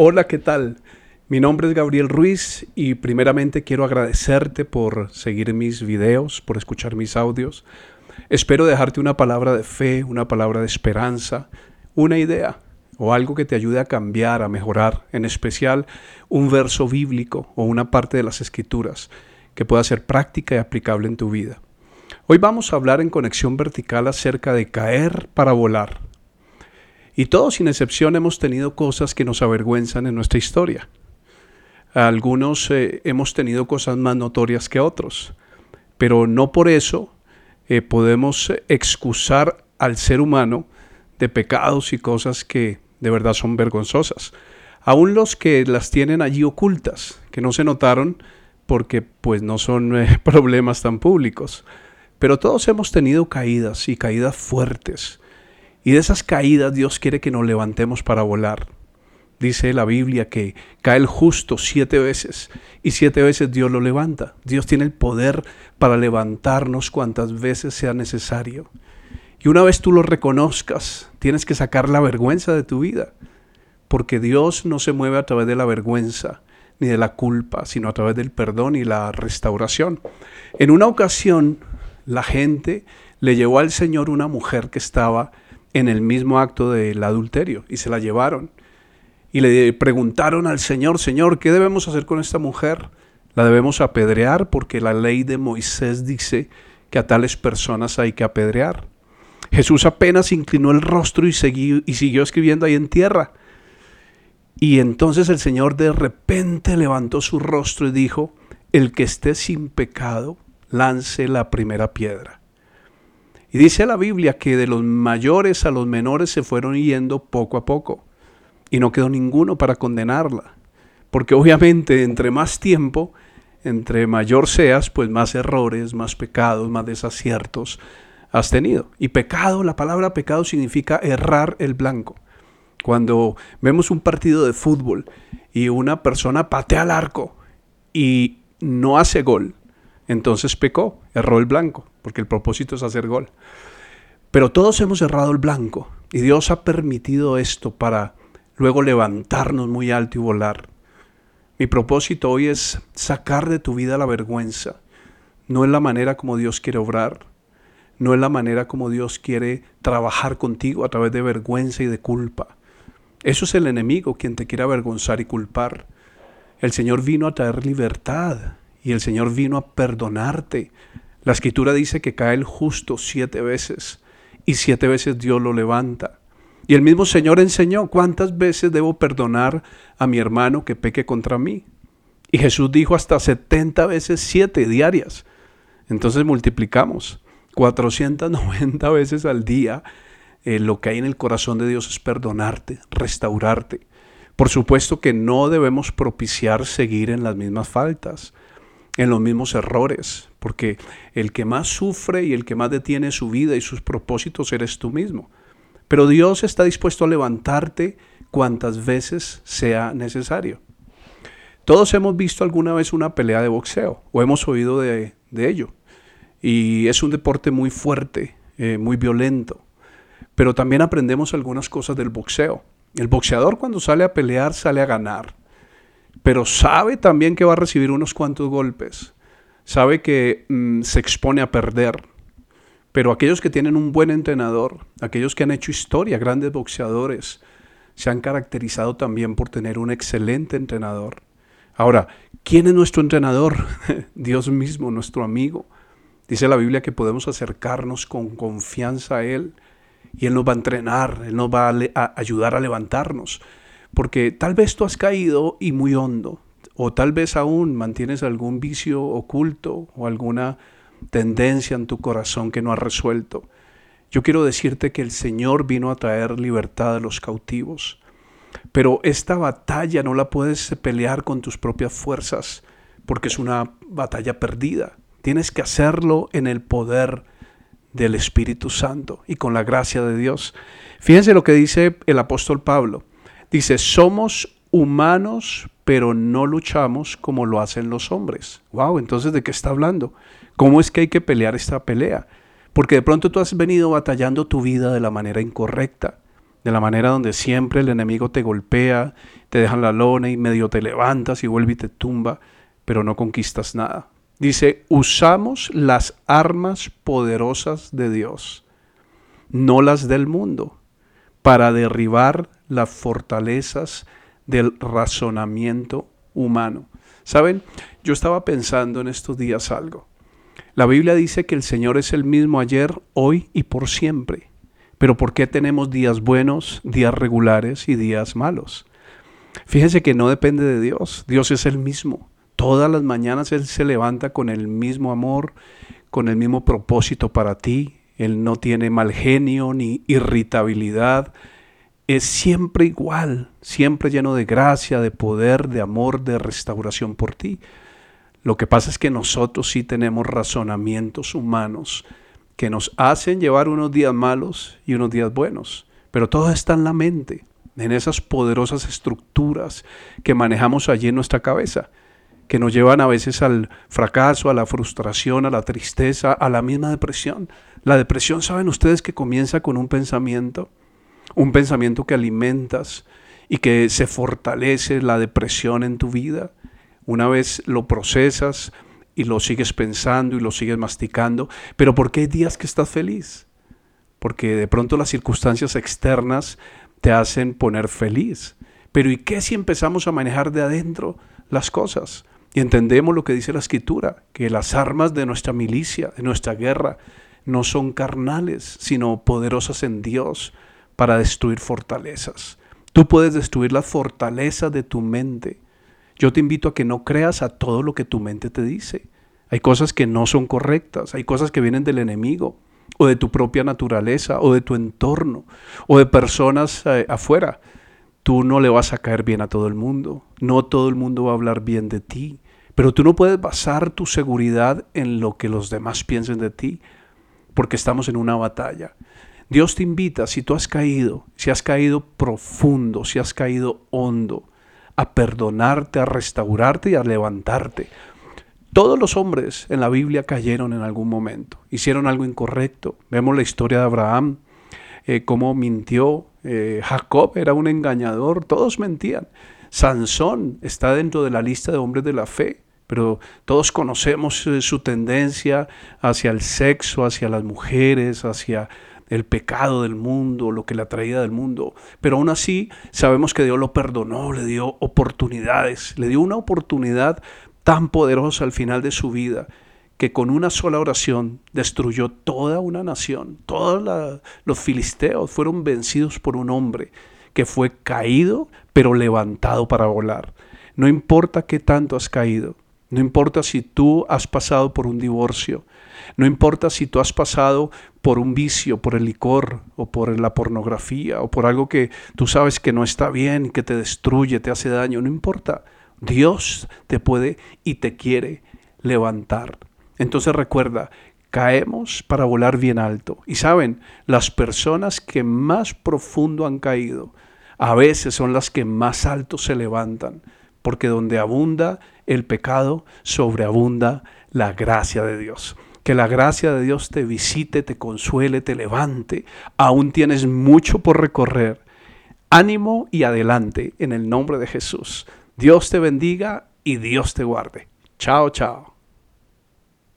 Hola, ¿qué tal? Mi nombre es Gabriel Ruiz y primeramente quiero agradecerte por seguir mis videos, por escuchar mis audios. Espero dejarte una palabra de fe, una palabra de esperanza, una idea o algo que te ayude a cambiar, a mejorar, en especial un verso bíblico o una parte de las escrituras que pueda ser práctica y aplicable en tu vida. Hoy vamos a hablar en conexión vertical acerca de caer para volar. Y todos sin excepción hemos tenido cosas que nos avergüenzan en nuestra historia. Algunos eh, hemos tenido cosas más notorias que otros, pero no por eso eh, podemos excusar al ser humano de pecados y cosas que de verdad son vergonzosas. Aún los que las tienen allí ocultas, que no se notaron porque pues no son eh, problemas tan públicos. Pero todos hemos tenido caídas y caídas fuertes. Y de esas caídas Dios quiere que nos levantemos para volar. Dice la Biblia que cae el justo siete veces y siete veces Dios lo levanta. Dios tiene el poder para levantarnos cuantas veces sea necesario. Y una vez tú lo reconozcas, tienes que sacar la vergüenza de tu vida. Porque Dios no se mueve a través de la vergüenza ni de la culpa, sino a través del perdón y la restauración. En una ocasión, la gente le llevó al Señor una mujer que estaba en el mismo acto del adulterio y se la llevaron. Y le preguntaron al Señor, Señor, ¿qué debemos hacer con esta mujer? La debemos apedrear porque la ley de Moisés dice que a tales personas hay que apedrear. Jesús apenas inclinó el rostro y, siguió escribiendo ahí en tierra. Y entonces el Señor de repente levantó su rostro y dijo, el que esté sin pecado, lance la primera piedra. Y dice la Biblia que de los mayores a los menores se fueron yendo poco a poco y no quedó ninguno para condenarla. Porque obviamente entre más tiempo, entre mayor seas, pues más errores, más pecados, más desaciertos has tenido. Y pecado, la palabra pecado significa errar el blanco. Cuando vemos un partido de fútbol y una persona patea al arco y no hace gol, entonces pecó, erró el blanco, porque el propósito es hacer gol. Pero todos hemos errado el blanco y Dios ha permitido esto para luego levantarnos muy alto y volar. Mi propósito hoy es sacar de tu vida la vergüenza. No es la manera como Dios quiere obrar, no es la manera como Dios quiere trabajar contigo a través de vergüenza y de culpa. Eso es el enemigo quien te quiere avergonzar y culpar. El Señor vino a traer libertad y el Señor vino a perdonarte. La escritura dice que cae el justo siete veces y siete veces Dios lo levanta. Y el mismo Señor enseñó cuántas veces debo perdonar a mi hermano que peque contra mí. Y Jesús dijo hasta 70 veces siete diarias. Entonces multiplicamos 490 veces al día. Eh, lo que hay en el corazón de Dios es perdonarte, restaurarte. Por supuesto que no debemos propiciar seguir en las mismas faltas en los mismos errores, porque el que más sufre y el que más detiene su vida y sus propósitos eres tú mismo. Pero Dios está dispuesto a levantarte cuantas veces sea necesario. Todos hemos visto alguna vez una pelea de boxeo o hemos oído de, ello. Y es un deporte muy fuerte, eh, muy violento. Pero también aprendemos algunas cosas del boxeo. El boxeador cuando sale a pelear sale a ganar pero sabe también que va a recibir unos cuantos golpes. Sabe que mm, se expone a perder. Pero aquellos que tienen un buen entrenador, aquellos que han hecho historia, grandes boxeadores, se han caracterizado también por tener un excelente entrenador. Ahora, ¿quién es nuestro entrenador? Dios mismo, nuestro amigo. Dice la Biblia que podemos acercarnos con confianza a Él y Él nos va a entrenar, Él nos va a ayudar a levantarnos. Porque tal vez tú has caído y muy hondo, o tal vez aún mantienes algún vicio oculto o alguna tendencia en tu corazón que no has resuelto. Yo quiero decirte que el Señor vino a traer libertad a los cautivos. Pero esta batalla no la puedes pelear con tus propias fuerzas, porque es una batalla perdida. Tienes que hacerlo en el poder del Espíritu Santo y con la gracia de Dios. Fíjense lo que dice el apóstol Pablo. Dice, somos humanos, pero no luchamos como lo hacen los hombres. Wow, entonces ¿de qué está hablando? ¿Cómo es que hay que pelear esta pelea? Porque de pronto tú has venido batallando tu vida de la manera incorrecta, de la manera donde siempre el enemigo te golpea, te deja la lona y medio te levantas y vuelve y te tumba, pero no conquistas nada. Dice, usamos las armas poderosas de Dios, no las del mundo, para derribar las fortalezas del razonamiento humano. ¿Saben? Yo estaba pensando en estos días algo. La Biblia dice que el Señor es el mismo ayer, hoy y por siempre. Pero ¿por qué tenemos días buenos, días regulares y días malos? Fíjense que no depende de Dios, Dios es el mismo. Todas las mañanas Él se levanta con el mismo amor, con el mismo propósito para ti. Él no tiene mal genio ni irritabilidad. Es siempre igual, siempre lleno de gracia, de poder, de amor, de restauración por ti. Lo que pasa es que nosotros sí tenemos razonamientos humanos que nos hacen llevar unos días malos y unos días buenos. Pero todo está en la mente, en esas poderosas estructuras que manejamos allí en nuestra cabeza, que nos llevan a veces al fracaso, a la frustración, a la tristeza, a la misma depresión. La depresión, ¿saben ustedes que comienza con un pensamiento? Un pensamiento que alimentas y que se fortalece la depresión en tu vida. Una vez lo procesas, y lo sigues pensando y lo sigues masticando, pero ¿por qué hay días que estás feliz? Porque de pronto las circunstancias externas te hacen poner feliz. Pero ¿y qué si empezamos a manejar de adentro las cosas? Entendemos lo que dice la escritura, que las armas de nuestra milicia, de nuestra guerra, no son carnales, sino poderosas en Dios para destruir fortalezas. Tú puedes destruir las fortalezas de tu mente yo te invito a que no creas a todo lo que tu mente te dice. Hay cosas que no son correctas, hay cosas que vienen del enemigo o de tu propia naturaleza o de tu entorno o de personas eh, afuera. Tú no le vas a caer bien a todo el mundo, no todo el mundo va a hablar bien de ti, pero tú no puedes basar tu seguridad en lo que los demás piensen de ti, porque estamos en una batalla. Dios te invita, si tú has caído, si has caído profundo, si has caído hondo, a perdonarte, a restaurarte y a levantarte. Todos los hombres en la Biblia cayeron en algún momento, hicieron algo incorrecto. Vemos la historia de Abraham, eh, cómo mintió. Eh, Jacob era un engañador, todos mentían. Sansón está dentro de la lista de hombres de la fe, pero todos conocemos eh, su tendencia hacia el sexo, hacia las mujeres, hacia el pecado del mundo, lo que le atraía del mundo. Pero aún así sabemos que Dios lo perdonó, le dio oportunidades, le dio una oportunidad tan poderosa al final de su vida que con una sola oración destruyó toda una nación. Todos los filisteos fueron vencidos por un hombre que fue caído pero levantado para volar. No importa qué tanto has caído, no importa si tú has pasado por un divorcio, no importa si tú has pasado por un vicio, por el licor o por la pornografía o por algo que tú sabes que no está bien, que te destruye, te hace daño, no importa. Dios te puede y te quiere levantar. Entonces recuerda, caemos para volar bien alto. Y saben, las personas que más profundo han caído, a veces son las que más alto se levantan porque donde abunda el pecado, sobreabunda la gracia de Dios. Que la gracia de Dios te visite, te consuele, te levante. Aún tienes mucho por recorrer. Ánimo y adelante en el nombre de Jesús. Dios te bendiga y Dios te guarde. Chao, chao.